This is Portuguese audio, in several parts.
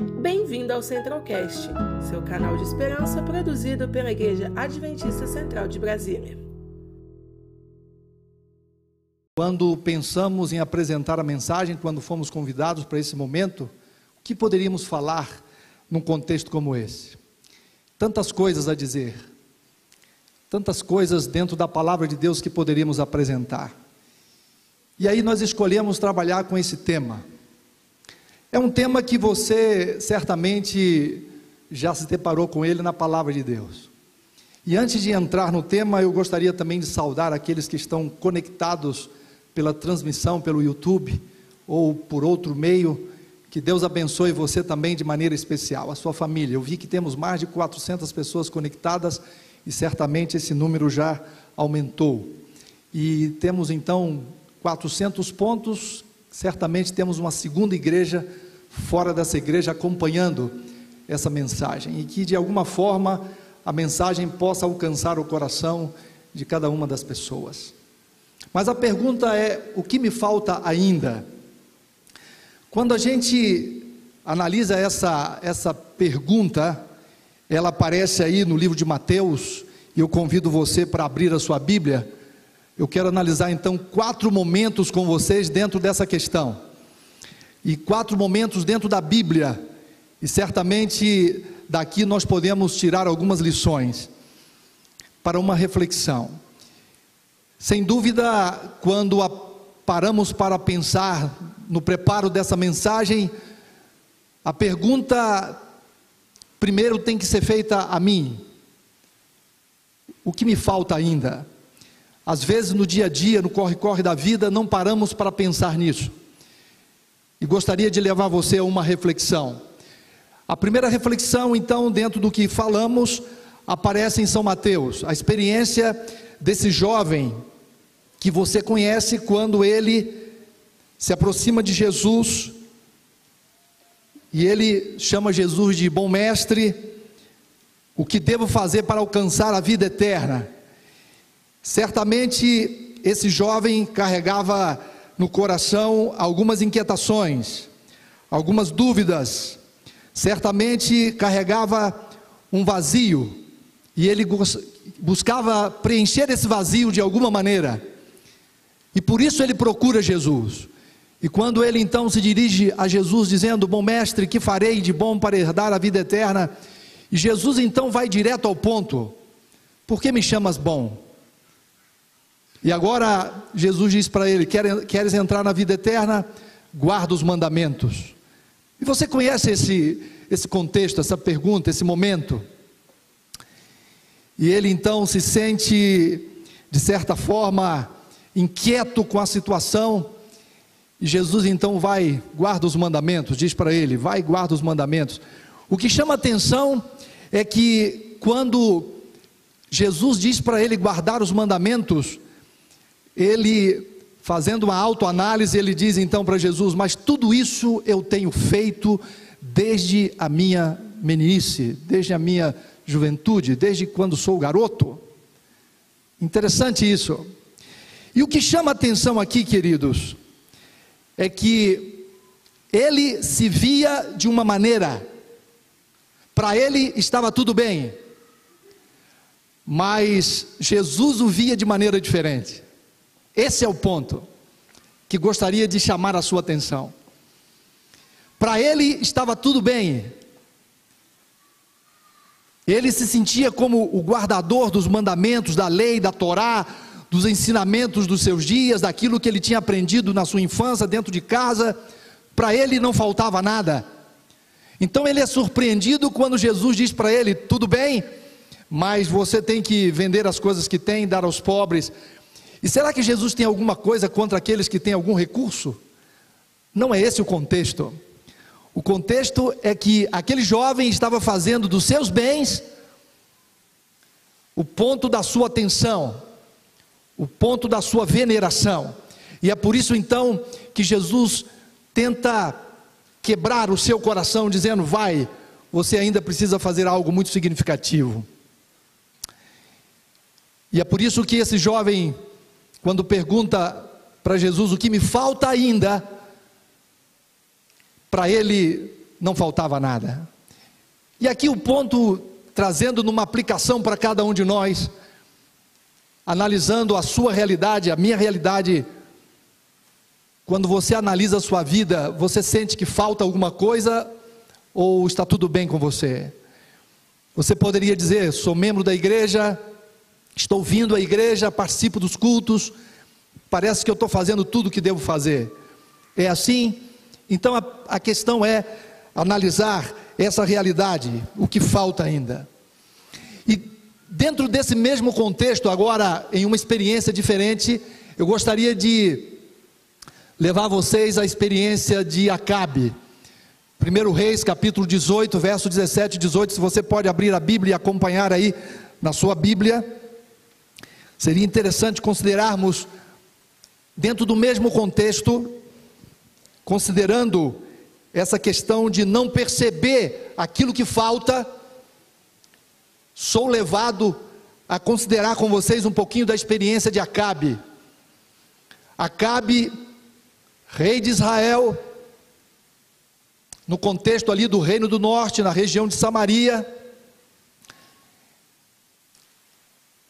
Bem-vindo ao Centralcast, seu canal de esperança produzido pela Igreja Adventista Central de Brasília. Quando pensamos em apresentar a mensagem, quando fomos convidados para esse momento, o que poderíamos falar num contexto como esse? Tantas coisas a dizer, tantas coisas dentro da palavra de Deus que poderíamos apresentar. E aí nós escolhemos trabalhar com esse tema. É um tema que você certamente já se deparou com ele na palavra de Deus. E antes de entrar no tema, eu gostaria também de saudar aqueles que estão conectados pela transmissão pelo YouTube ou por outro meio. Que Deus abençoe você também de maneira especial, a sua família. Eu vi que temos mais de 400 pessoas conectadas e certamente esse número já aumentou. E temos então 400 pontos certamente temos uma segunda igreja fora dessa igreja acompanhando essa mensagem e que de alguma forma a mensagem possa alcançar o coração de cada uma das pessoas. Mas a pergunta é: o que me falta ainda? Quando a gente analisa essa, essa pergunta, ela aparece aí no livro de Mateus, e eu convido você para abrir a sua Bíblia eu quero analisar então quatro momentos com vocês dentro dessa questão. E quatro momentos dentro da Bíblia. E certamente daqui nós podemos tirar algumas lições para uma reflexão. Sem dúvida, quando paramos para pensar no preparo dessa mensagem, a pergunta primeiro tem que ser feita a mim: o que me falta ainda? Às vezes, no dia a dia, no corre-corre da vida, não paramos para pensar nisso. E gostaria de levar você a uma reflexão. A primeira reflexão, então, dentro do que falamos, aparece em São Mateus. A experiência desse jovem que você conhece quando ele se aproxima de Jesus e ele chama Jesus de bom mestre. O que devo fazer para alcançar a vida eterna? Certamente esse jovem carregava no coração algumas inquietações, algumas dúvidas, certamente carregava um vazio, e ele buscava preencher esse vazio de alguma maneira, e por isso ele procura Jesus. E quando ele então se dirige a Jesus, dizendo: Bom mestre, que farei de bom para herdar a vida eterna? E Jesus então vai direto ao ponto: Por que me chamas bom? E agora Jesus diz para ele: Queres entrar na vida eterna? Guarda os mandamentos. E você conhece esse, esse contexto, essa pergunta, esse momento? E ele então se sente, de certa forma, inquieto com a situação. E Jesus então vai, guarda os mandamentos, diz para ele: vai, guarda os mandamentos. O que chama atenção é que quando Jesus diz para ele guardar os mandamentos, ele, fazendo uma autoanálise, ele diz então para Jesus: Mas tudo isso eu tenho feito desde a minha meninice, desde a minha juventude, desde quando sou garoto. Interessante isso. E o que chama atenção aqui, queridos, é que ele se via de uma maneira, para ele estava tudo bem, mas Jesus o via de maneira diferente. Esse é o ponto que gostaria de chamar a sua atenção. Para ele estava tudo bem. Ele se sentia como o guardador dos mandamentos, da lei, da Torá, dos ensinamentos dos seus dias, daquilo que ele tinha aprendido na sua infância, dentro de casa. Para ele não faltava nada. Então ele é surpreendido quando Jesus diz para ele: tudo bem, mas você tem que vender as coisas que tem, dar aos pobres, e será que Jesus tem alguma coisa contra aqueles que têm algum recurso? Não é esse o contexto. O contexto é que aquele jovem estava fazendo dos seus bens o ponto da sua atenção, o ponto da sua veneração. E é por isso então que Jesus tenta quebrar o seu coração, dizendo: vai, você ainda precisa fazer algo muito significativo. E é por isso que esse jovem quando pergunta para Jesus o que me falta ainda, para ele não faltava nada. E aqui o ponto, trazendo numa aplicação para cada um de nós, analisando a sua realidade, a minha realidade, quando você analisa a sua vida, você sente que falta alguma coisa ou está tudo bem com você? Você poderia dizer: sou membro da igreja, estou vindo à igreja, participo dos cultos, parece que eu estou fazendo tudo o que devo fazer. É assim? Então a, a questão é analisar essa realidade, o que falta ainda. E dentro desse mesmo contexto, agora em uma experiência diferente, eu gostaria de levar vocês à experiência de Acabe. 1 Reis, capítulo 18, verso 17 e 18. Se você pode abrir a Bíblia e acompanhar aí na sua Bíblia, seria interessante considerarmos, dentro do mesmo contexto, considerando essa questão de não perceber aquilo que falta, sou levado a considerar com vocês um pouquinho da experiência de Acabe. Acabe, rei de Israel, no contexto ali do Reino do Norte, na região de Samaria.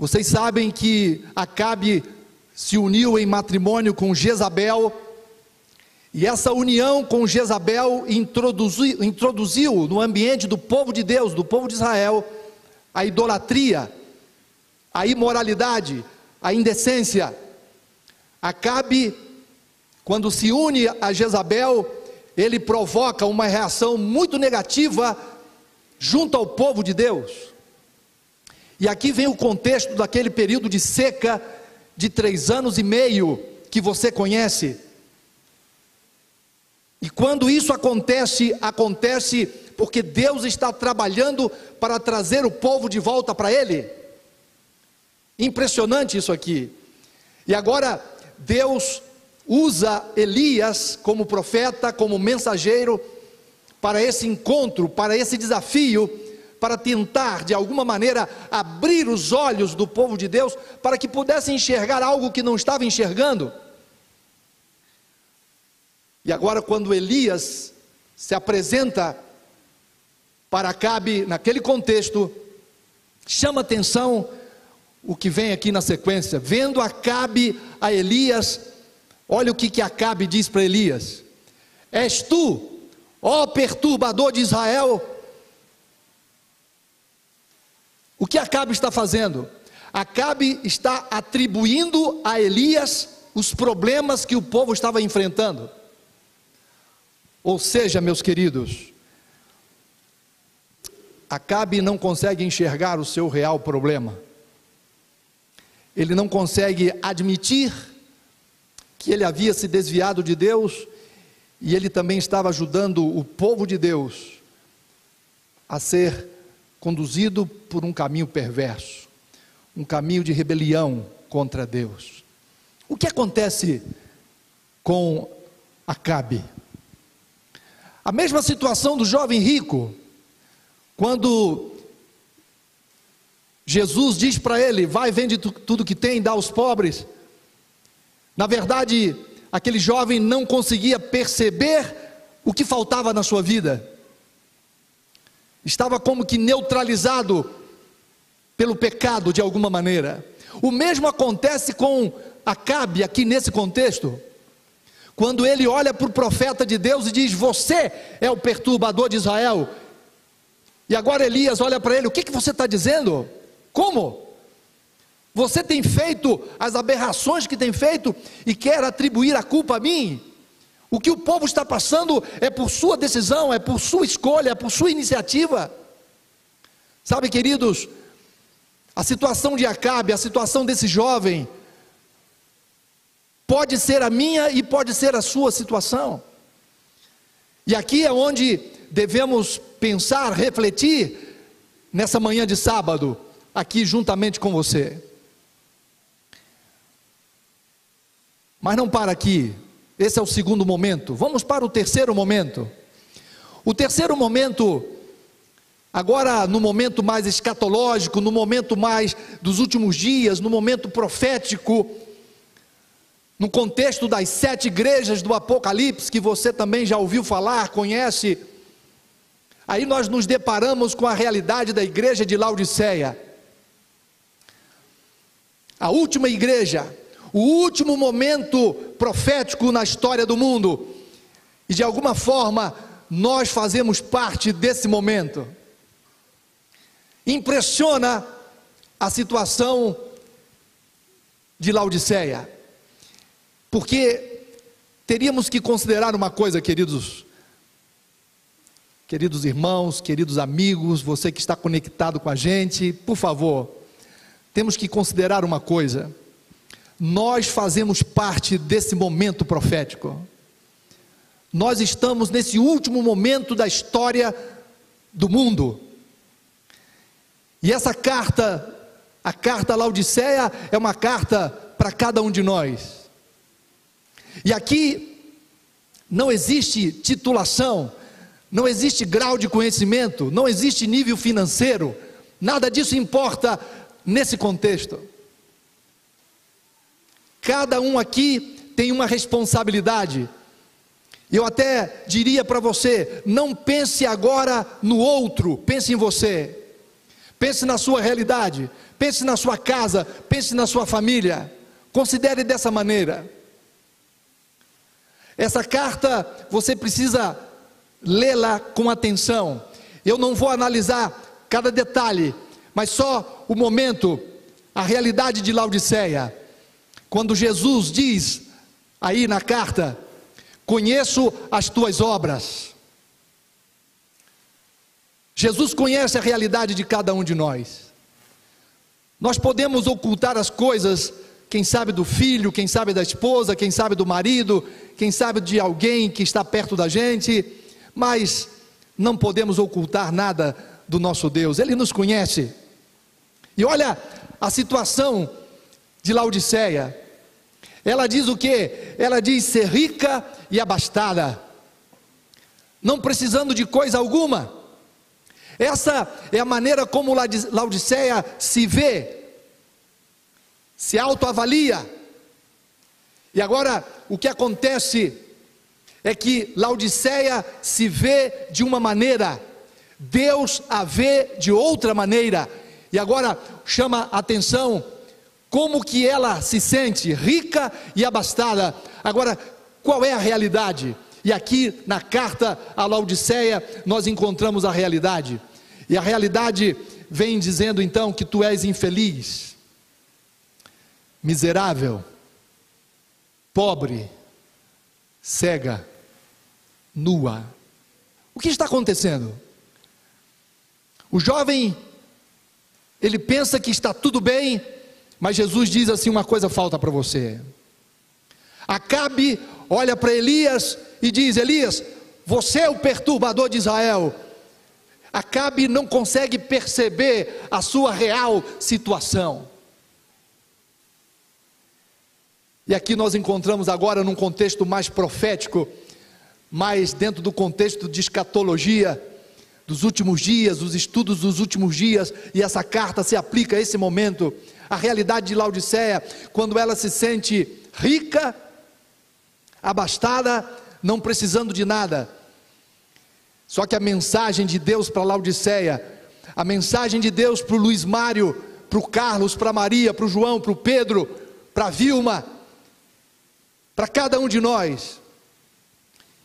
Vocês sabem que Acabe se uniu em matrimônio com Jezabel, e essa união com Jezabel introduziu, introduziu no ambiente do povo de Deus, do povo de Israel, a idolatria, a imoralidade, a indecência. Acabe, quando se une a Jezabel, ele provoca uma reação muito negativa junto ao povo de Deus. E aqui vem o contexto daquele período de seca de três anos e meio que você conhece. E quando isso acontece, acontece porque Deus está trabalhando para trazer o povo de volta para Ele. Impressionante isso aqui. E agora, Deus usa Elias como profeta, como mensageiro, para esse encontro, para esse desafio, para tentar de alguma maneira abrir os olhos do povo de Deus, para que pudesse enxergar algo que não estava enxergando. E agora, quando Elias se apresenta para Acabe, naquele contexto, chama atenção o que vem aqui na sequência: vendo Acabe a Elias, Olha o que, que Acabe diz para Elias: És tu, ó perturbador de Israel. O que Acabe está fazendo? Acabe está atribuindo a Elias os problemas que o povo estava enfrentando. Ou seja, meus queridos, Acabe não consegue enxergar o seu real problema. Ele não consegue admitir que ele havia se desviado de Deus e ele também estava ajudando o povo de Deus a ser conduzido por um caminho perverso, um caminho de rebelião contra Deus. O que acontece com Acabe? A mesma situação do jovem rico, quando Jesus diz para ele: Vai, vende tudo que tem, dá aos pobres. Na verdade, aquele jovem não conseguia perceber o que faltava na sua vida. Estava como que neutralizado pelo pecado de alguma maneira. O mesmo acontece com Acabe aqui nesse contexto. Quando ele olha para o profeta de Deus e diz: Você é o perturbador de Israel. E agora Elias olha para ele: O que, que você está dizendo? Como? Você tem feito as aberrações que tem feito e quer atribuir a culpa a mim? O que o povo está passando é por sua decisão, é por sua escolha, é por sua iniciativa. Sabe, queridos, a situação de Acabe, a situação desse jovem, pode ser a minha e pode ser a sua situação. E aqui é onde devemos pensar, refletir nessa manhã de sábado, aqui juntamente com você. Mas não para aqui. Esse é o segundo momento. Vamos para o terceiro momento. O terceiro momento, agora no momento mais escatológico, no momento mais dos últimos dias, no momento profético, no contexto das sete igrejas do Apocalipse, que você também já ouviu falar, conhece. Aí nós nos deparamos com a realidade da igreja de Laodiceia. A última igreja, o último momento profético na história do mundo. E de alguma forma, nós fazemos parte desse momento. Impressiona a situação de Laodiceia, porque teríamos que considerar uma coisa, queridos Queridos irmãos, queridos amigos, você que está conectado com a gente, por favor, temos que considerar uma coisa: nós fazemos parte desse momento profético. Nós estamos nesse último momento da história do mundo. E essa carta, a carta Laodiceia, é uma carta para cada um de nós. E aqui não existe titulação, não existe grau de conhecimento, não existe nível financeiro, nada disso importa nesse contexto. Cada um aqui tem uma responsabilidade. Eu até diria para você: não pense agora no outro, pense em você. Pense na sua realidade, pense na sua casa, pense na sua família. Considere dessa maneira. Essa carta você precisa lê-la com atenção. Eu não vou analisar cada detalhe, mas só o momento, a realidade de Laodiceia. Quando Jesus diz aí na carta: Conheço as tuas obras. Jesus conhece a realidade de cada um de nós. Nós podemos ocultar as coisas, quem sabe do filho, quem sabe da esposa, quem sabe do marido, quem sabe de alguém que está perto da gente, mas não podemos ocultar nada do nosso Deus, Ele nos conhece. E olha a situação de Laodiceia. Ela diz o que? Ela diz ser rica e abastada, não precisando de coisa alguma. Essa é a maneira como Laodiceia se vê, se autoavalia. E agora, o que acontece é que Laodiceia se vê de uma maneira, Deus a vê de outra maneira. E agora chama a atenção como que ela se sente rica e abastada. Agora, qual é a realidade? E aqui na carta a Laodiceia nós encontramos a realidade. E a realidade vem dizendo então que tu és infeliz, miserável, pobre, cega, nua. O que está acontecendo? O jovem, ele pensa que está tudo bem, mas Jesus diz assim: uma coisa falta para você. Acabe olha para Elias e diz: Elias, você é o perturbador de Israel. Acabe não consegue perceber a sua real situação. E aqui nós encontramos agora, num contexto mais profético, mais dentro do contexto de escatologia, dos últimos dias, dos estudos dos últimos dias, e essa carta se aplica a esse momento, a realidade de Laodiceia, quando ela se sente rica, abastada, não precisando de nada. Só que a mensagem de Deus para Laodiceia, a mensagem de Deus para o Luiz Mário, para o Carlos, para a Maria, para o João, para o Pedro, para a Vilma, para cada um de nós,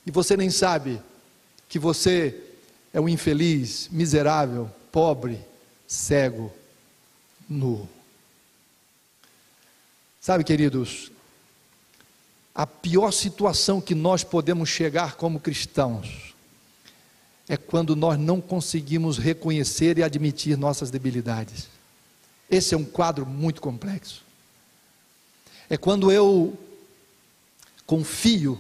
e você nem sabe que você é um infeliz, miserável, pobre, cego, nu. Sabe, queridos, a pior situação que nós podemos chegar como cristãos é quando nós não conseguimos reconhecer e admitir nossas debilidades. Esse é um quadro muito complexo. É quando eu confio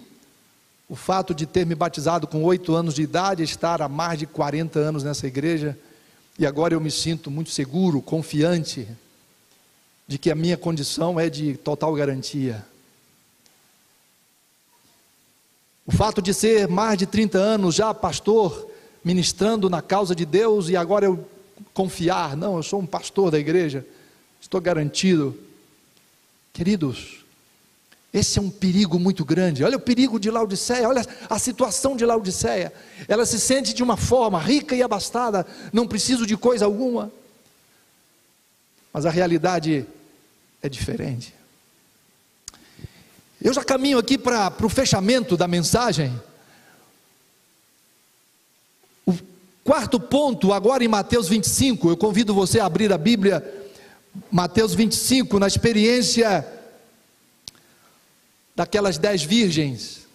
o fato de ter me batizado com oito anos de idade, estar há mais de 40 anos nessa igreja, e agora eu me sinto muito seguro, confiante, de que a minha condição é de total garantia. O fato de ser mais de 30 anos já pastor, ministrando na causa de Deus, e agora eu confiar, não, eu sou um pastor da igreja, estou garantido. Queridos, Esse é um perigo muito grande. Olha o perigo de Laodiceia, olha a situação de Laodiceia. Ela se sente de uma forma rica e abastada, não preciso de coisa alguma. Mas a realidade é diferente. Eu já caminho aqui para o fechamento da mensagem. O quarto ponto, agora em Mateus 25, eu convido você a abrir a Bíblia, Mateus 25, na experiência daquelas dez virgens.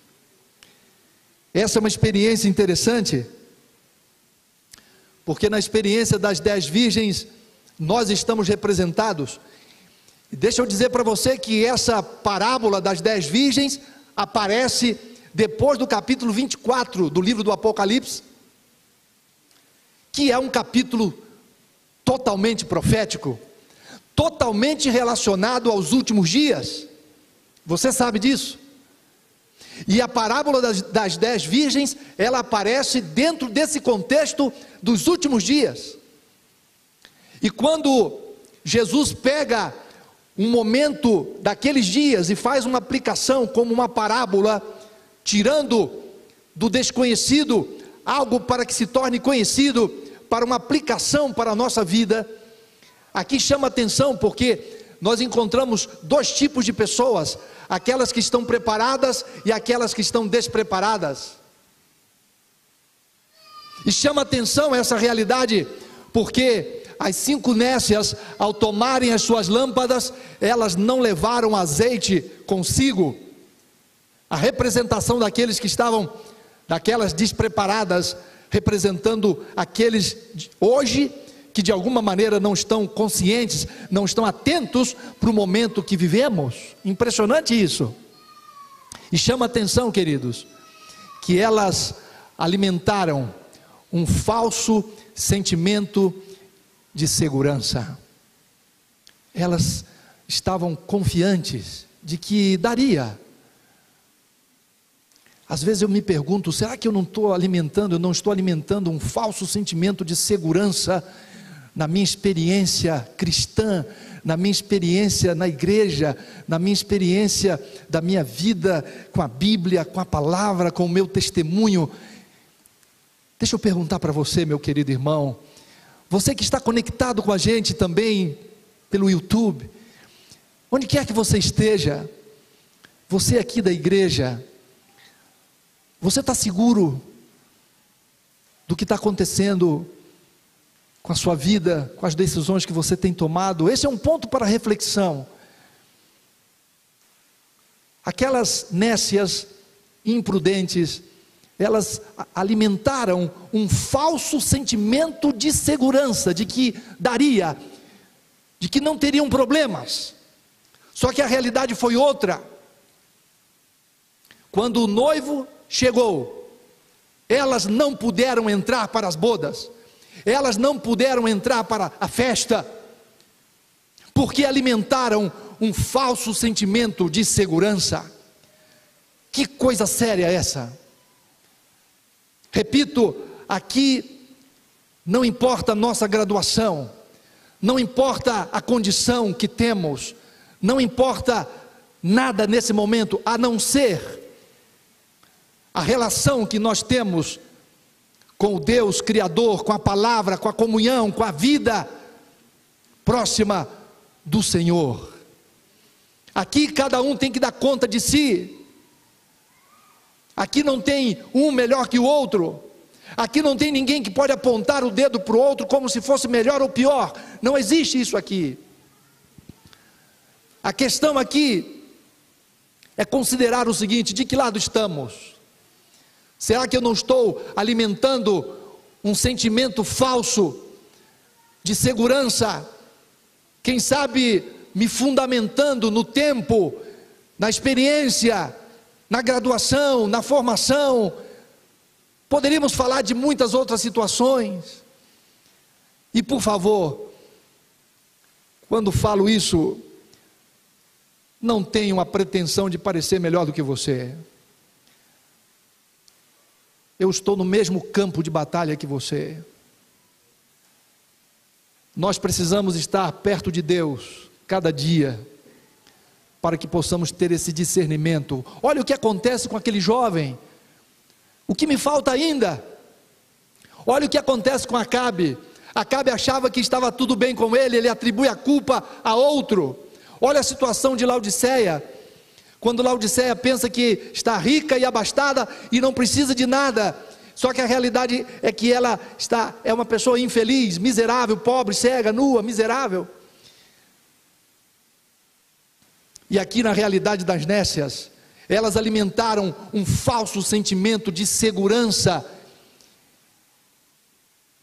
Essa é uma experiência interessante, porque na experiência das dez virgens, nós estamos representados. Deixa eu dizer para você que essa parábola das dez virgens aparece depois do capítulo 24 do livro do Apocalipse, que é um capítulo totalmente profético, totalmente relacionado aos últimos dias. Você sabe disso? E a parábola das, das, dez virgens, ela aparece dentro desse contexto dos últimos dias. E quando Jesus pega um momento daqueles dias e faz uma aplicação como uma parábola, tirando do desconhecido algo para que se torne conhecido, para uma aplicação para a nossa vida, aqui chama atenção porque nós encontramos dois tipos de pessoas: aquelas que estão preparadas e aquelas que estão despreparadas. E chama atenção essa realidade, porque as cinco nécias, ao tomarem as suas lâmpadas, elas não levaram azeite consigo. A representação daqueles que estavam, daquelas despreparadas, representando aqueles hoje que de alguma maneira não estão conscientes, não estão atentos para o momento que vivemos. Impressionante isso. E chama atenção, queridos, que elas alimentaram um falso sentimento de segurança. Elas estavam confiantes de que daria. Às vezes eu me pergunto, será que eu não estou alimentando, eu não estou alimentando um falso sentimento de segurança na minha experiência cristã, na minha experiência na igreja, na minha experiência da minha vida com a Bíblia, com a palavra, com o meu testemunho. Deixa eu perguntar para você, meu querido irmão, você que está conectado com a gente também pelo YouTube, onde quer que você esteja, você aqui da igreja, você está seguro do que está acontecendo com a sua vida, com as decisões que você tem tomado. Esse é um ponto para reflexão. Aquelas nécias imprudentes, elas alimentaram um falso sentimento de segurança, de que daria, de que não teriam problemas. Só que a realidade foi outra. Quando o noivo chegou, elas não puderam entrar para as bodas elas não puderam entrar para a festa, porque alimentaram um falso sentimento de segurança. Que coisa séria é essa? Repito, aqui não importa a nossa graduação, não importa a condição que temos, não importa nada nesse momento a não ser a relação que nós temos com o Deus Criador, com a palavra, com a comunhão, com a vida próxima do Senhor. Aqui cada um tem que dar conta de si. Aqui não tem um melhor que o outro. Aqui não tem ninguém que pode apontar o dedo para o outro como se fosse melhor ou pior. Não existe isso aqui. A questão aqui é considerar o seguinte: de que lado estamos? Será que eu não estou alimentando um sentimento falso de segurança? Quem sabe me fundamentando no tempo, na experiência, na graduação, na formação. Poderíamos falar de muitas outras situações. E por favor, quando falo isso, não tenho a pretensão de parecer melhor do que você eu estou no mesmo campo de batalha que você. Nós precisamos estar perto de Deus cada dia. Para que possamos ter esse discernimento. Olha o que acontece com aquele jovem. O que me falta ainda? Olha o que acontece com Acabe. Acabe achava que estava tudo bem com ele, ele atribui a culpa a outro. Olha a situação de Laodiceia. Quando Laodiceia pensa que está rica e abastada e não precisa de nada, só que a realidade é que ela está é uma pessoa infeliz, miserável, pobre, cega, nua, miserável. E aqui na realidade das nécias, elas alimentaram um falso sentimento de segurança.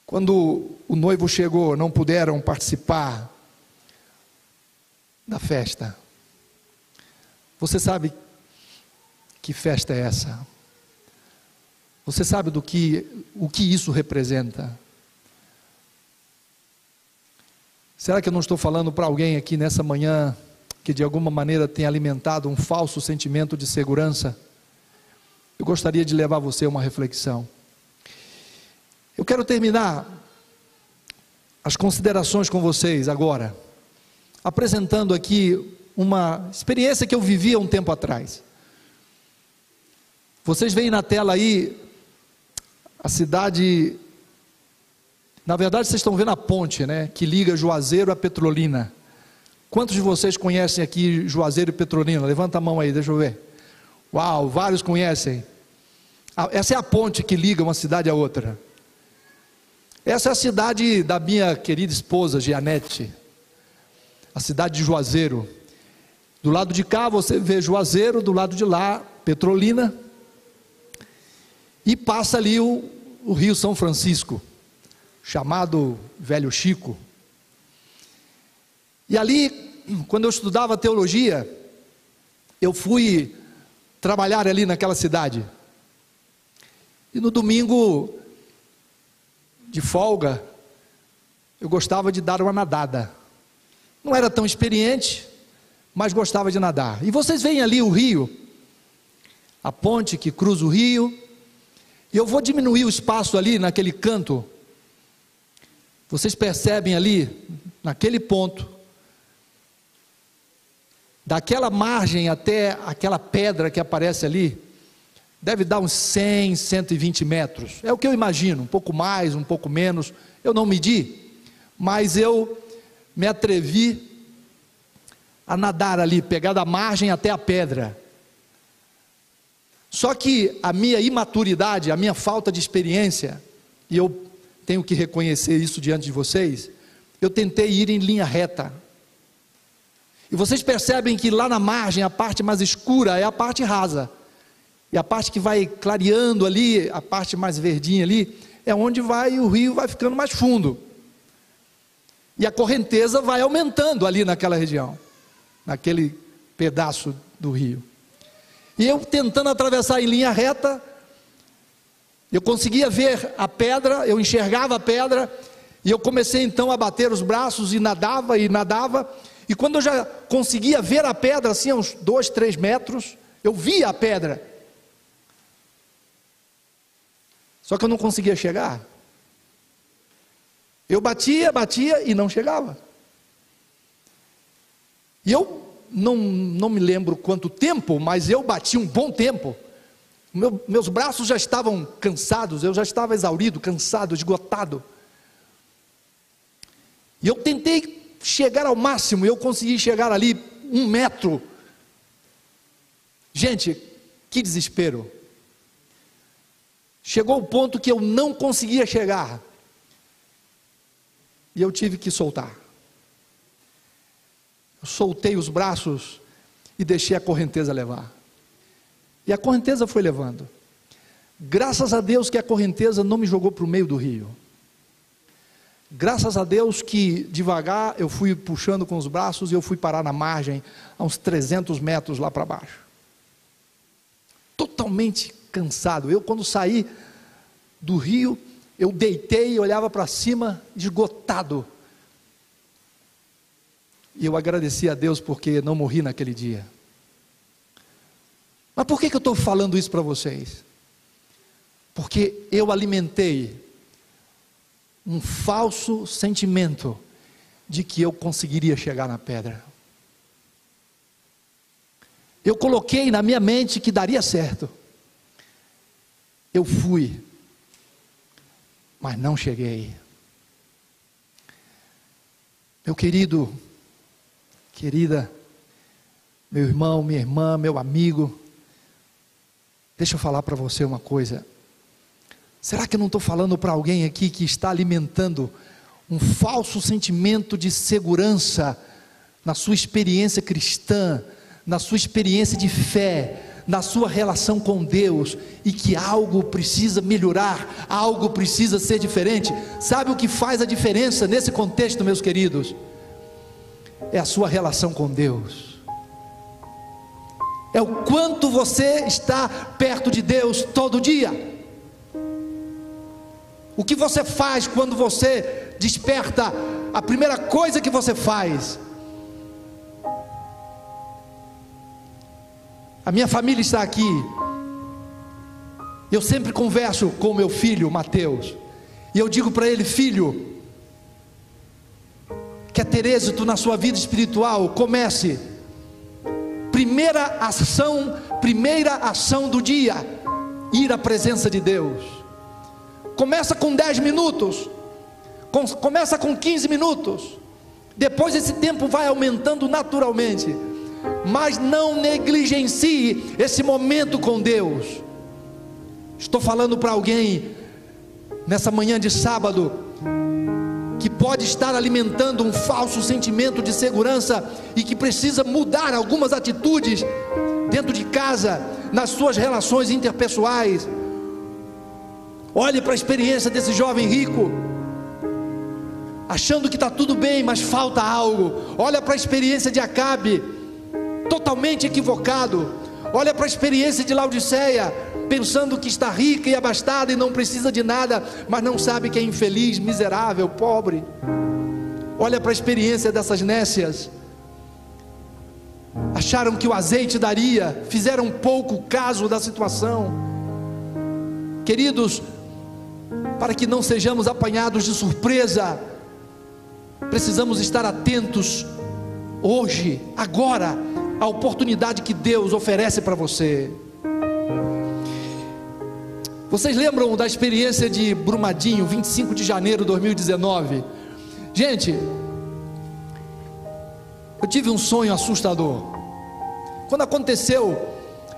Quando o noivo chegou, não puderam participar da festa. Você sabe que festa é essa? Você sabe do que o que isso representa? Será que eu não estou falando para alguém aqui nessa manhã que de alguma maneira tem alimentado um falso sentimento de segurança? Eu gostaria de levar você a uma reflexão. Eu quero terminar as considerações com vocês agora, apresentando aqui uma experiência que eu vivi há um tempo atrás. Vocês veem na tela aí a cidade. Na verdade, vocês estão vendo a ponte, né? Que liga Juazeiro a Petrolina. Quantos de vocês conhecem aqui Juazeiro e Petrolina? Levanta a mão aí, deixa eu ver. Uau, vários conhecem. Essa é a ponte que liga uma cidade a outra. Essa é a cidade da minha querida esposa, Gianete. A cidade de Juazeiro. Do lado de cá você vê Juazeiro, do lado de lá, Petrolina. E passa ali o, o Rio São Francisco, chamado Velho Chico. E ali, quando eu estudava teologia, eu fui trabalhar ali naquela cidade. E no domingo de folga, eu gostava de dar uma nadada. Não era tão experiente, mas gostava de nadar. E vocês veem ali o rio, a ponte que cruza o rio, e eu vou diminuir o espaço ali naquele canto. Vocês percebem ali, naquele ponto, daquela margem até aquela pedra que aparece ali, deve dar uns 100, 120 metros. É o que eu imagino, um pouco mais, um pouco menos. Eu não medi, mas eu me atrevi a nadar ali, pegar da margem até a pedra. Só que a minha imaturidade, a minha falta de experiência, e eu tenho que reconhecer isso diante de vocês, eu tentei ir em linha reta. E vocês percebem que lá na margem, a parte mais escura é a parte rasa. E a parte que vai clareando ali, a parte mais verdinha ali, é onde vai o rio vai ficando mais fundo. E a correnteza vai aumentando ali naquela região, naquele pedaço do rio. E eu tentando atravessar em linha reta, eu conseguia ver a pedra, eu enxergava a pedra, e eu comecei então a bater os braços e nadava e nadava. E quando eu já conseguia ver a pedra, assim, a uns dois, três metros, eu via a pedra. Só que eu não conseguia chegar. Eu batia, batia e não chegava. E eu não, não me lembro quanto tempo, mas eu bati um bom tempo. Meu, meus braços já estavam cansados, eu já estava exaurido, cansado, esgotado. E eu tentei chegar ao máximo, eu consegui chegar ali um metro. Gente, que desespero. Chegou o ponto que eu não conseguia chegar. E eu tive que soltar soltei os braços e deixei a correnteza levar. E a correnteza foi levando. Graças a Deus que a correnteza não me jogou para o meio do rio. Graças a Deus que devagar eu fui puxando com os braços e eu fui parar na margem, a uns 300 metros lá para baixo. Totalmente cansado. Eu, quando saí do rio, eu deitei e olhava para cima, esgotado e eu agradeci a Deus porque não morri naquele dia. Mas por que, que eu estou falando isso para vocês? Porque eu alimentei um falso sentimento de que eu conseguiria chegar na pedra. Eu coloquei na minha mente que daria certo. Eu fui, mas não cheguei. Meu querido, querida, meu irmão, minha irmã, meu amigo, deixa eu falar para você uma coisa. Será que eu não estou falando para alguém aqui que está alimentando um falso sentimento de segurança na sua experiência cristã, na sua experiência de fé, na sua relação com Deus e que algo precisa melhorar, algo precisa ser diferente. Sabe o que faz a diferença nesse contexto, meus queridos? É a sua relação com Deus. É o quanto você está perto de Deus todo dia. O que você faz quando você desperta? A primeira coisa que você faz A minha família está aqui. Eu sempre converso com meu filho, Mateus. E eu digo para ele, filho, quer ter êxito na sua vida espiritual, comece. Primeira ação, primeira ação do dia, ir à presença de Deus. Começa com 10 minutos, começa com 15 minutos. Depois esse tempo vai aumentando naturalmente mas não negligencie esse momento com Deus. Estou falando para alguém nessa manhã de sábado que pode estar alimentando um falso sentimento de segurança e que precisa mudar algumas atitudes dentro de casa, nas suas relações interpessoais. Olhe para a experiência desse jovem rico, achando que está tudo bem, mas falta algo. Olha para a experiência de Acabe totalmente equivocado. Olha para a experiência de Laodiceia, pensando que está rica e abastada e não precisa de nada, mas não sabe que é infeliz, miserável, pobre. Olha para a experiência dessas nécias. Acharam que o azeite daria, fizeram pouco caso da situação. Queridos, para que não sejamos apanhados de surpresa, precisamos estar atentos hoje, agora, a oportunidade que Deus oferece para você. Vocês lembram da experiência de Brumadinho, 25 de janeiro de 2019? Gente, eu tive um sonho assustador. Quando aconteceu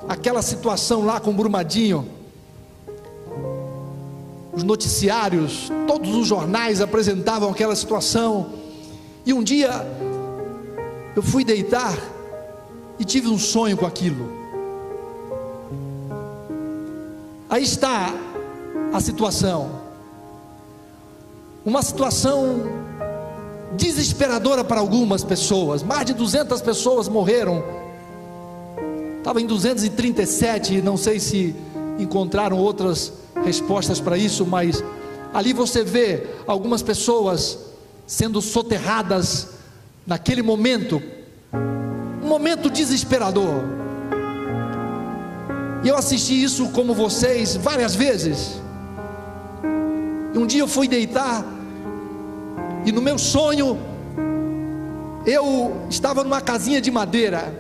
aquela situação lá com Brumadinho, os noticiários, todos os jornais apresentavam aquela situação. E um dia eu fui deitar e tive um sonho com aquilo. Aí está a situação. Uma situação desesperadora para algumas pessoas. Mais de 200 pessoas morreram. Estava em 237, não sei se encontraram outras respostas para isso, mas ali você vê algumas pessoas sendo soterradas naquele momento momento desesperador. E eu assisti isso como vocês várias vezes. E um dia eu fui deitar e no meu sonho eu estava numa casinha de madeira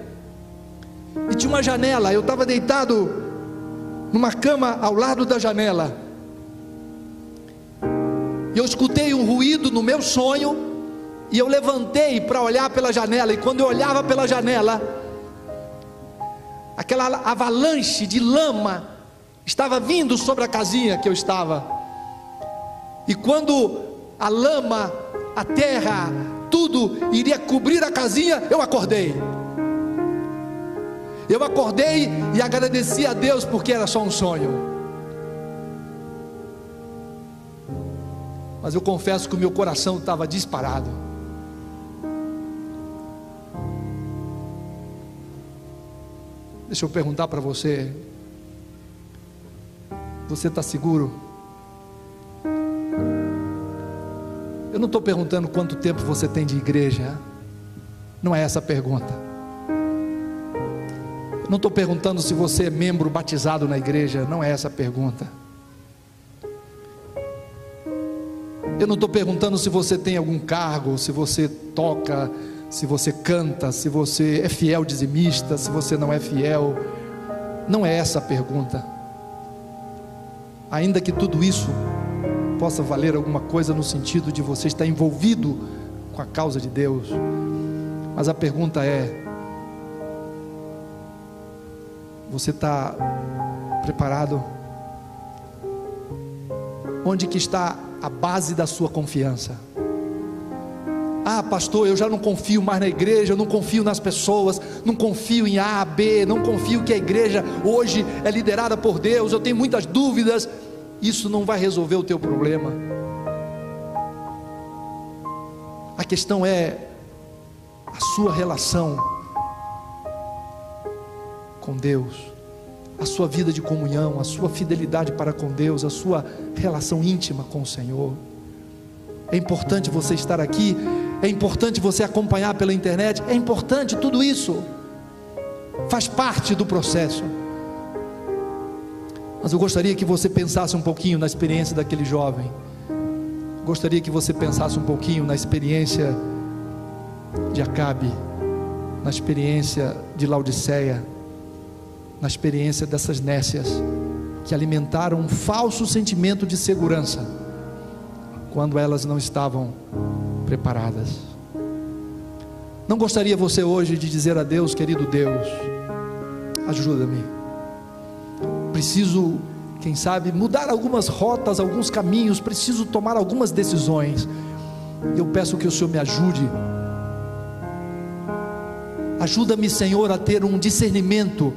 e tinha uma janela. Eu estava deitado numa cama ao lado da janela. E eu escutei um ruído no meu sonho e eu levantei para olhar pela janela, e quando eu olhava pela janela, aquela avalanche de lama estava vindo sobre a casinha que eu estava. E quando a lama, a terra, tudo iria cobrir a casinha, eu acordei. Eu acordei e agradeci a Deus porque era só um sonho. Mas eu confesso que o meu coração estava disparado. Deixa eu perguntar para você: você está seguro? Eu não estou perguntando quanto tempo você tem de igreja, não é essa a pergunta. Não estou perguntando se você é membro batizado na igreja, não é essa a pergunta. Eu não estou perguntando se você tem algum cargo, se você toca, se você canta, se você é fiel dizimista, se você não é fiel. Não é essa a pergunta. Ainda que tudo isso possa valer alguma coisa no sentido de você estar envolvido com a causa de Deus, mas a pergunta é: você está preparado? Onde que está a base da sua confiança? Ah, pastor, eu já não confio mais na igreja, eu não confio nas pessoas, não confio em A, B, não confio que a igreja hoje é liderada por Deus, eu tenho muitas dúvidas. Isso não vai resolver o teu problema. A questão é a sua relação com Deus, a sua vida de comunhão, a sua fidelidade para com Deus, a sua relação íntima com o Senhor. É importante você estar aqui é importante você acompanhar pela internet, é importante tudo isso, faz parte do processo. Mas eu gostaria que você pensasse um pouquinho na experiência daquele jovem, gostaria que você pensasse um pouquinho na experiência de Acabe, na experiência de Laodiceia, na experiência dessas nécias que alimentaram um falso sentimento de segurança quando elas não estavam preparadas. Não gostaria você hoje de dizer a Deus, querido Deus, ajuda-me. Preciso, quem sabe, mudar algumas rotas, alguns caminhos, preciso tomar algumas decisões. Eu peço que o Senhor me ajude. Ajuda-me, Senhor, a ter um discernimento.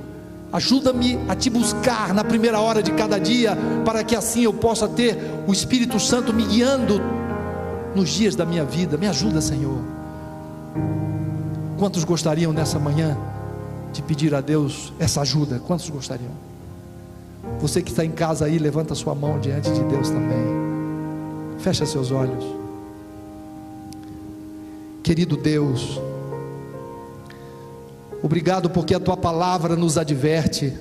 Ajuda-me a te buscar na primeira hora de cada dia, para que assim eu possa ter o Espírito Santo me guiando nos dias da minha vida. Me ajuda, Senhor. Quantos gostariam nessa manhã de pedir a Deus essa ajuda? Quantos gostariam? Você que está em casa aí, levanta sua mão diante de Deus também. Fecha seus olhos. Querido Deus, obrigado porque a tua palavra nos adverte.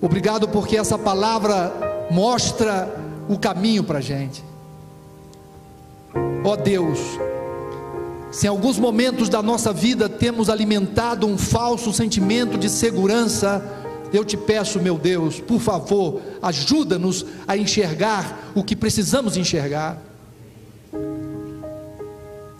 Obrigado porque essa palavra mostra o caminho para a gente. Ó oh Deus, se em alguns momentos da nossa vida temos alimentado um falso sentimento de segurança, eu te peço, meu Deus, por favor, ajuda-nos a enxergar o que precisamos enxergar.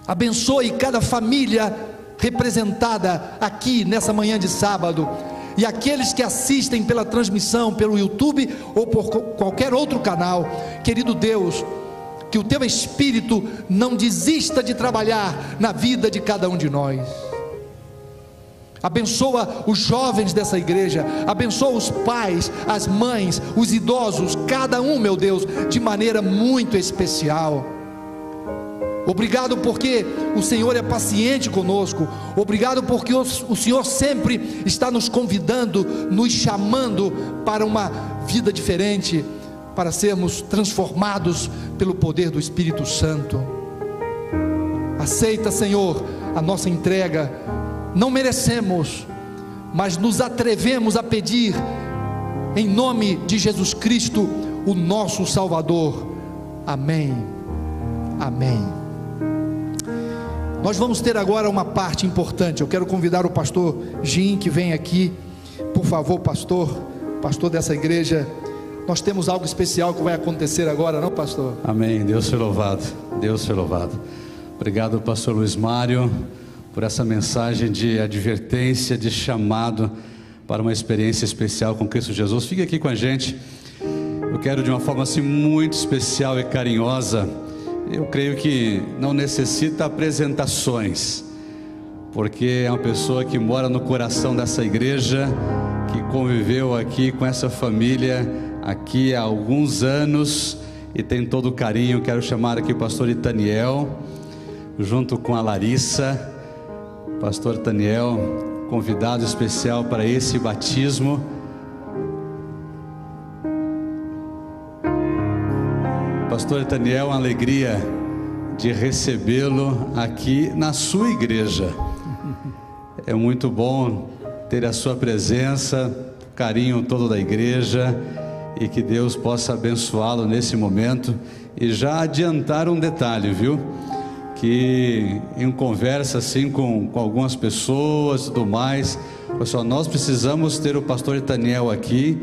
Abençoe cada família representada aqui nessa manhã de sábado e aqueles que assistem pela transmissão, pelo YouTube ou por qualquer outro canal. Querido Deus, que o teu espírito não desista de trabalhar na vida de cada um de nós. Abençoa os jovens dessa igreja, abençoa os pais, as mães, os idosos, cada um, meu Deus, de maneira muito especial. Obrigado porque o Senhor é paciente conosco. Obrigado porque o, Senhor sempre está nos convidando, nos chamando para uma vida diferente para sermos transformados pelo poder do Espírito Santo. Aceita, Senhor, a nossa entrega. Não merecemos, mas nos atrevemos a pedir, em nome de Jesus Cristo, o nosso Salvador. Amém. Amém. Nós vamos ter agora uma parte importante. Eu quero convidar o pastor Jim que vem aqui. Por favor, pastor, pastor dessa igreja. Nós temos algo especial que vai acontecer agora, não, pastor? Amém. Deus foi louvado. Deus foi louvado. Obrigado, pastor Luiz Mário, por essa mensagem de advertência, de chamado para uma experiência especial com Cristo Jesus. Fique aqui com a gente. Eu quero de uma forma assim muito especial e carinhosa. Eu creio que não necessita apresentações, porque é uma pessoa que mora no coração dessa igreja, que conviveu aqui com essa família aqui há alguns anos e tem todo o carinho. Quero chamar aqui o pastor Itaniel, junto com a Larissa. Pastor Taniel, convidado especial para esse batismo. Pastor Taniel, uma alegria de recebê-lo aqui na sua igreja. É muito bom ter a sua presença, carinho todo da igreja e que Deus possa abençoá-lo nesse momento. E já adiantar um detalhe, viu? que em conversa assim com, com algumas pessoas e tudo mais, pessoal, nós precisamos ter o pastor Daniel aqui,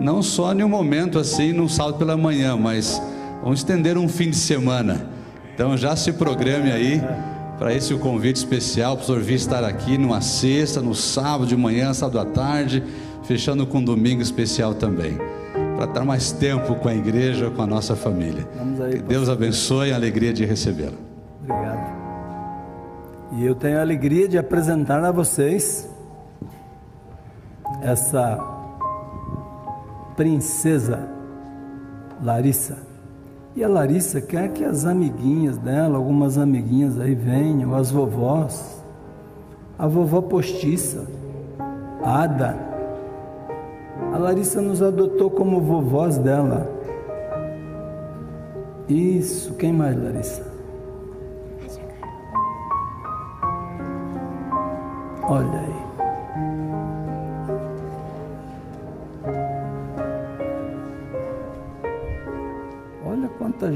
não só em um momento assim, num sábado pela manhã, mas vamos estender um fim de semana. Então já se programe aí para esse o convite especial, o pastor vir estar aqui numa sexta, no sábado de manhã, sábado à tarde, fechando com um domingo especial também para estar mais tempo com a igreja, com a nossa família. Aí, que Deus abençoe a alegria de recebê-la. Obrigado. E eu tenho a alegria de apresentar a vocês essa princesa Larissa. E a Larissa quer que as amiguinhas dela, algumas amiguinhas aí venham, as vovós, a vovó postiça, Ada, a Larissa nos adotou como vovós dela. Isso, quem mais, Larissa? Olha aí.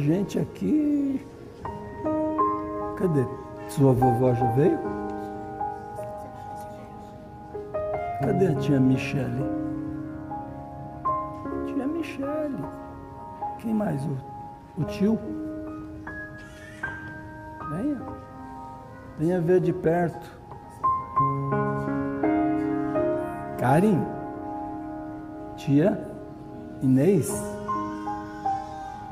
Gente aqui. Cadê? Sua vovó já veio? Cadê a tia Michele? Quem mais? O, o tio? Venha. Venha ver de perto. Karen? Tia? Inês?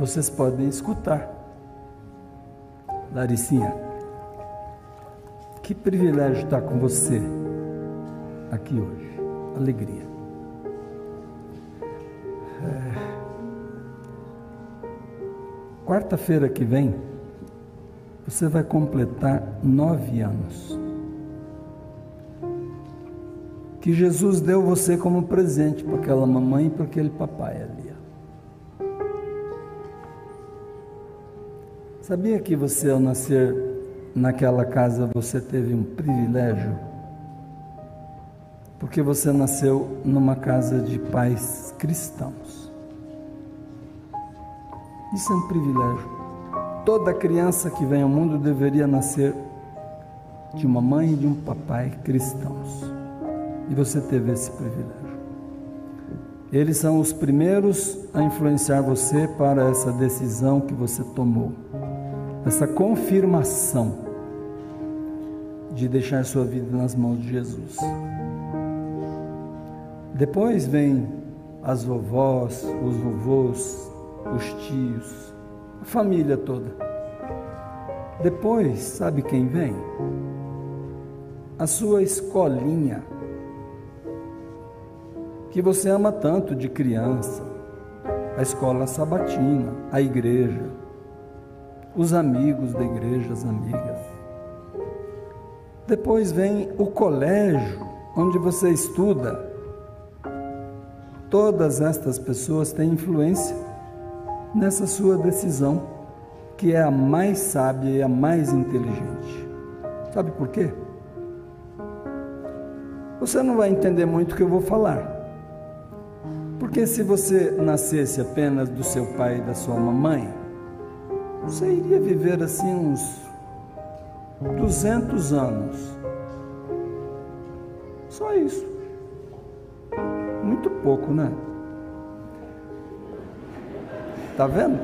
Vocês podem escutar. Laricinha, que privilégio estar com você aqui hoje. Alegria. É... Quarta-feira que vem, você vai completar nove anos que Jesus deu você como presente para aquela mamãe e para aquele papai ali. Sabia que você, ao nascer naquela casa, você teve um privilégio? Porque você nasceu numa casa de pais cristãos. Isso é um privilégio. Toda criança que vem ao mundo deveria nascer de uma mãe e de um papai cristãos e você teve esse privilégio. Eles são os primeiros a influenciar você para essa decisão que você tomou, essa confirmação de deixar sua vida nas mãos de Jesus. Depois vem as vovós, os vovôs, os tios, a família toda. Depois, sabe quem vem? A sua escolinha que você ama tanto de criança, a escola sabatina, a igreja, os amigos da igreja, as amigas. Depois vem o colégio, onde você estuda. Todas estas pessoas têm influência nessa sua decisão, que é a mais sábia e a mais inteligente. Sabe por quê? Você não vai entender muito o que eu vou falar. Porque se você nascesse apenas do seu pai e da sua mamãe, você iria viver assim uns 200 anos. Só isso. Muito pouco, né? Tá vendo?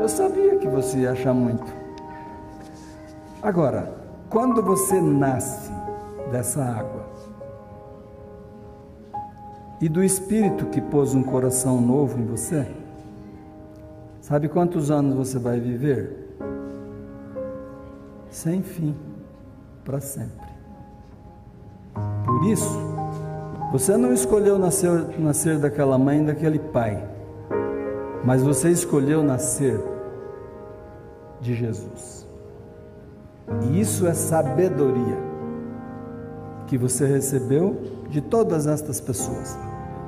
Eu sabia que você ia achar muito. Agora, quando você nasce dessa água, e do Espírito que pôs um coração novo em você? Sabe quantos anos você vai viver? Sem fim, para sempre. Por isso, você não escolheu nascer, nascer daquela mãe daquele pai, mas você escolheu nascer de Jesus. E isso é sabedoria que você recebeu de todas estas pessoas.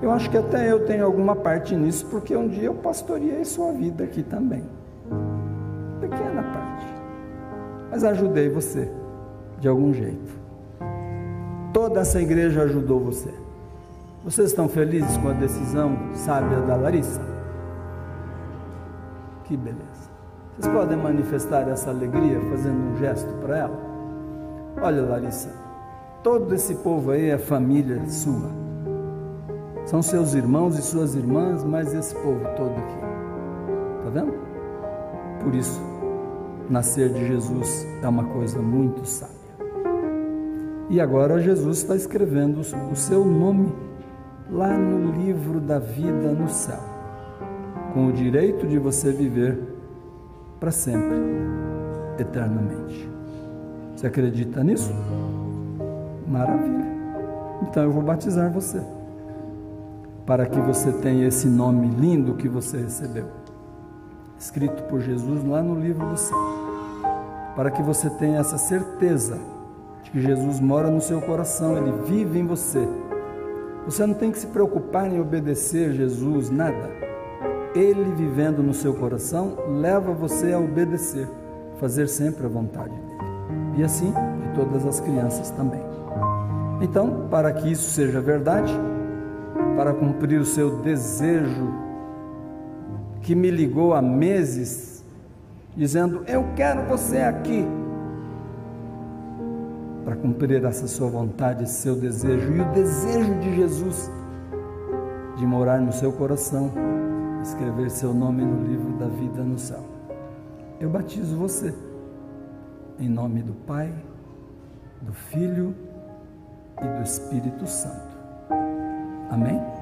Eu acho que até eu tenho alguma parte nisso, porque um dia eu pastoreei sua vida aqui também. Pequena parte. Mas ajudei você, de algum jeito. Toda essa igreja ajudou você. Vocês estão felizes com a decisão sábia da Larissa? Que beleza. Vocês podem manifestar essa alegria fazendo um gesto para ela? Olha, Larissa, todo esse povo aí é família sua. São seus irmãos e suas irmãs, mas esse povo todo aqui. Está vendo? Por isso, nascer de Jesus é uma coisa muito sábia. E agora Jesus está escrevendo o seu nome lá no livro da vida no céu, com o direito de você viver para sempre, eternamente. Você acredita nisso? Maravilha. Então eu vou batizar você, para que você tenha esse nome lindo que você recebeu, escrito por Jesus lá no livro do céu, para que você tenha essa certeza de que Jesus mora no seu coração, ele vive em você você não tem que se preocupar em obedecer Jesus, nada. Ele vivendo no seu coração leva você a obedecer, fazer sempre a vontade dele. E assim de todas as crianças também. Então, para que isso seja verdade, para cumprir o seu desejo que me ligou há meses, dizendo: Eu quero você aqui para cumprir essa sua vontade, esse seu desejo e o desejo de Jesus de morar no seu coração, escrever seu nome no livro da vida no céu. Eu batizo você em nome do Pai, do Filho e do Espírito Santo. Amém?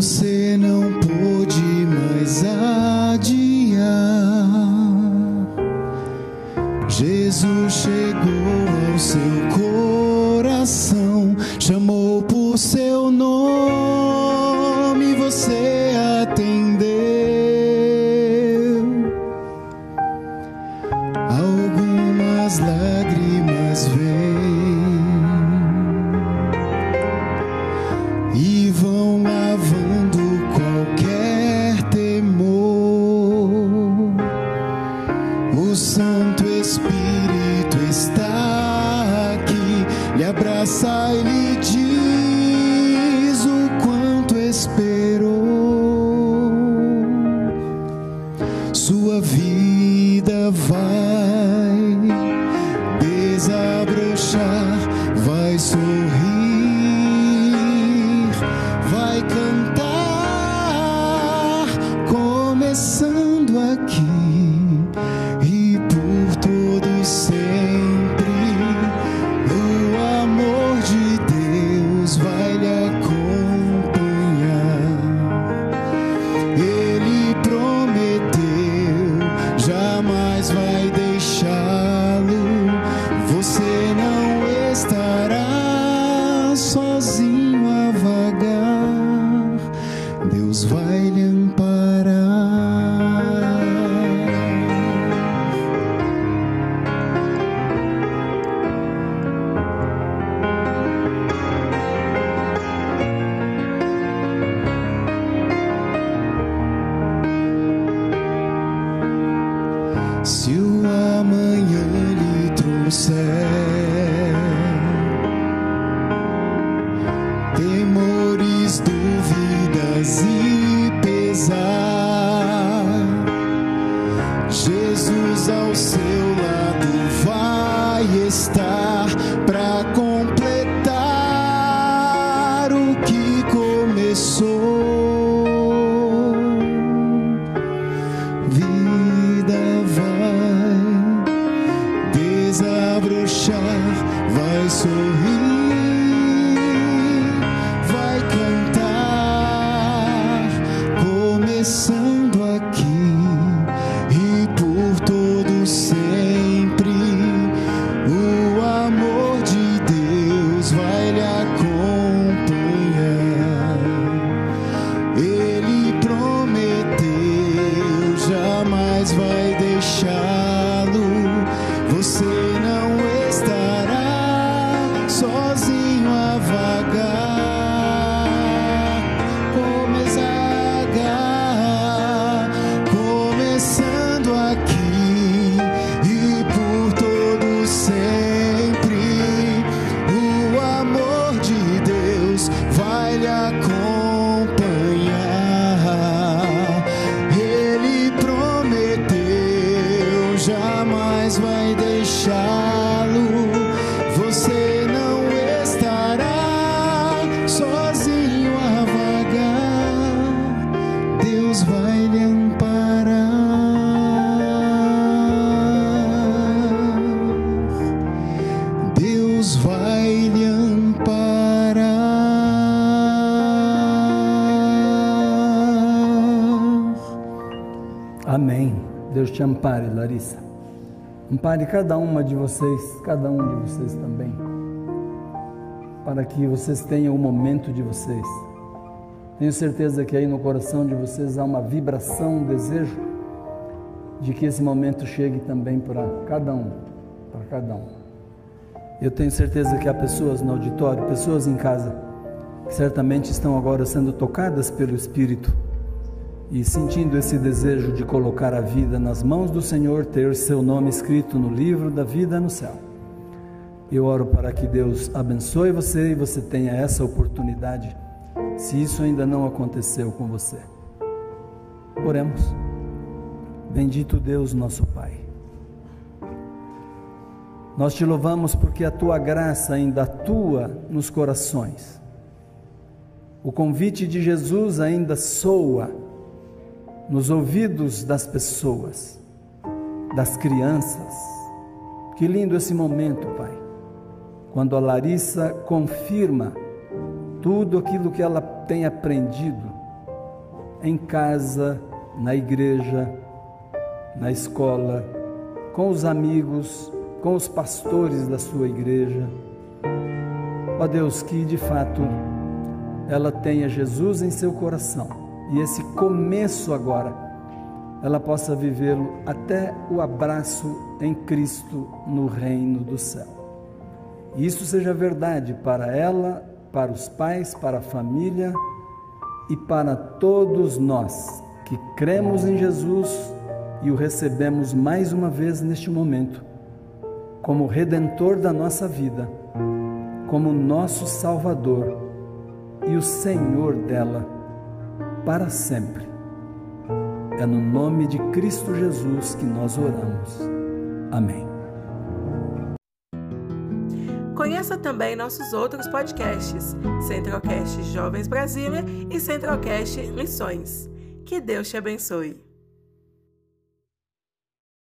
Você Deus vai limpar. Ampare, Larissa. Ampare cada uma de vocês, cada um de vocês também, para que vocês tenham o momento de vocês. Tenho certeza que aí no coração de vocês há uma vibração, um desejo de que esse momento chegue também para cada um, para cada um. Eu tenho certeza que há pessoas no auditório, pessoas em casa, que certamente estão agora sendo tocadas pelo Espírito e sentindo esse desejo de colocar a vida nas mãos do Senhor, ter seu nome escrito no livro da vida no céu. Eu oro para que Deus abençoe você e você tenha essa oportunidade, se isso ainda não aconteceu com você. Oremos. Bendito Deus, nosso Pai. Nós te louvamos porque a tua graça ainda atua nos corações. O convite de Jesus ainda soa nos ouvidos das pessoas, das crianças. Que lindo esse momento, Pai, quando a Larissa confirma tudo aquilo que ela tem aprendido em casa, na igreja, na escola, com os amigos, com os pastores da sua igreja. Ó Deus, que de fato ela tenha Jesus em seu coração e esse começo agora ela possa vivê-lo até o abraço em Cristo no reino do céu. E isso seja verdade para ela, para os pais, para a família e para todos nós que cremos em Jesus e o recebemos mais uma vez neste momento como redentor da nossa vida, como nosso Salvador e o Senhor dela para sempre. É no nome de Cristo Jesus que nós oramos. Amém. Conheça também nossos outros podcasts, Centralcast Jovens Brasília e Centralcast Missões. Que Deus te abençoe.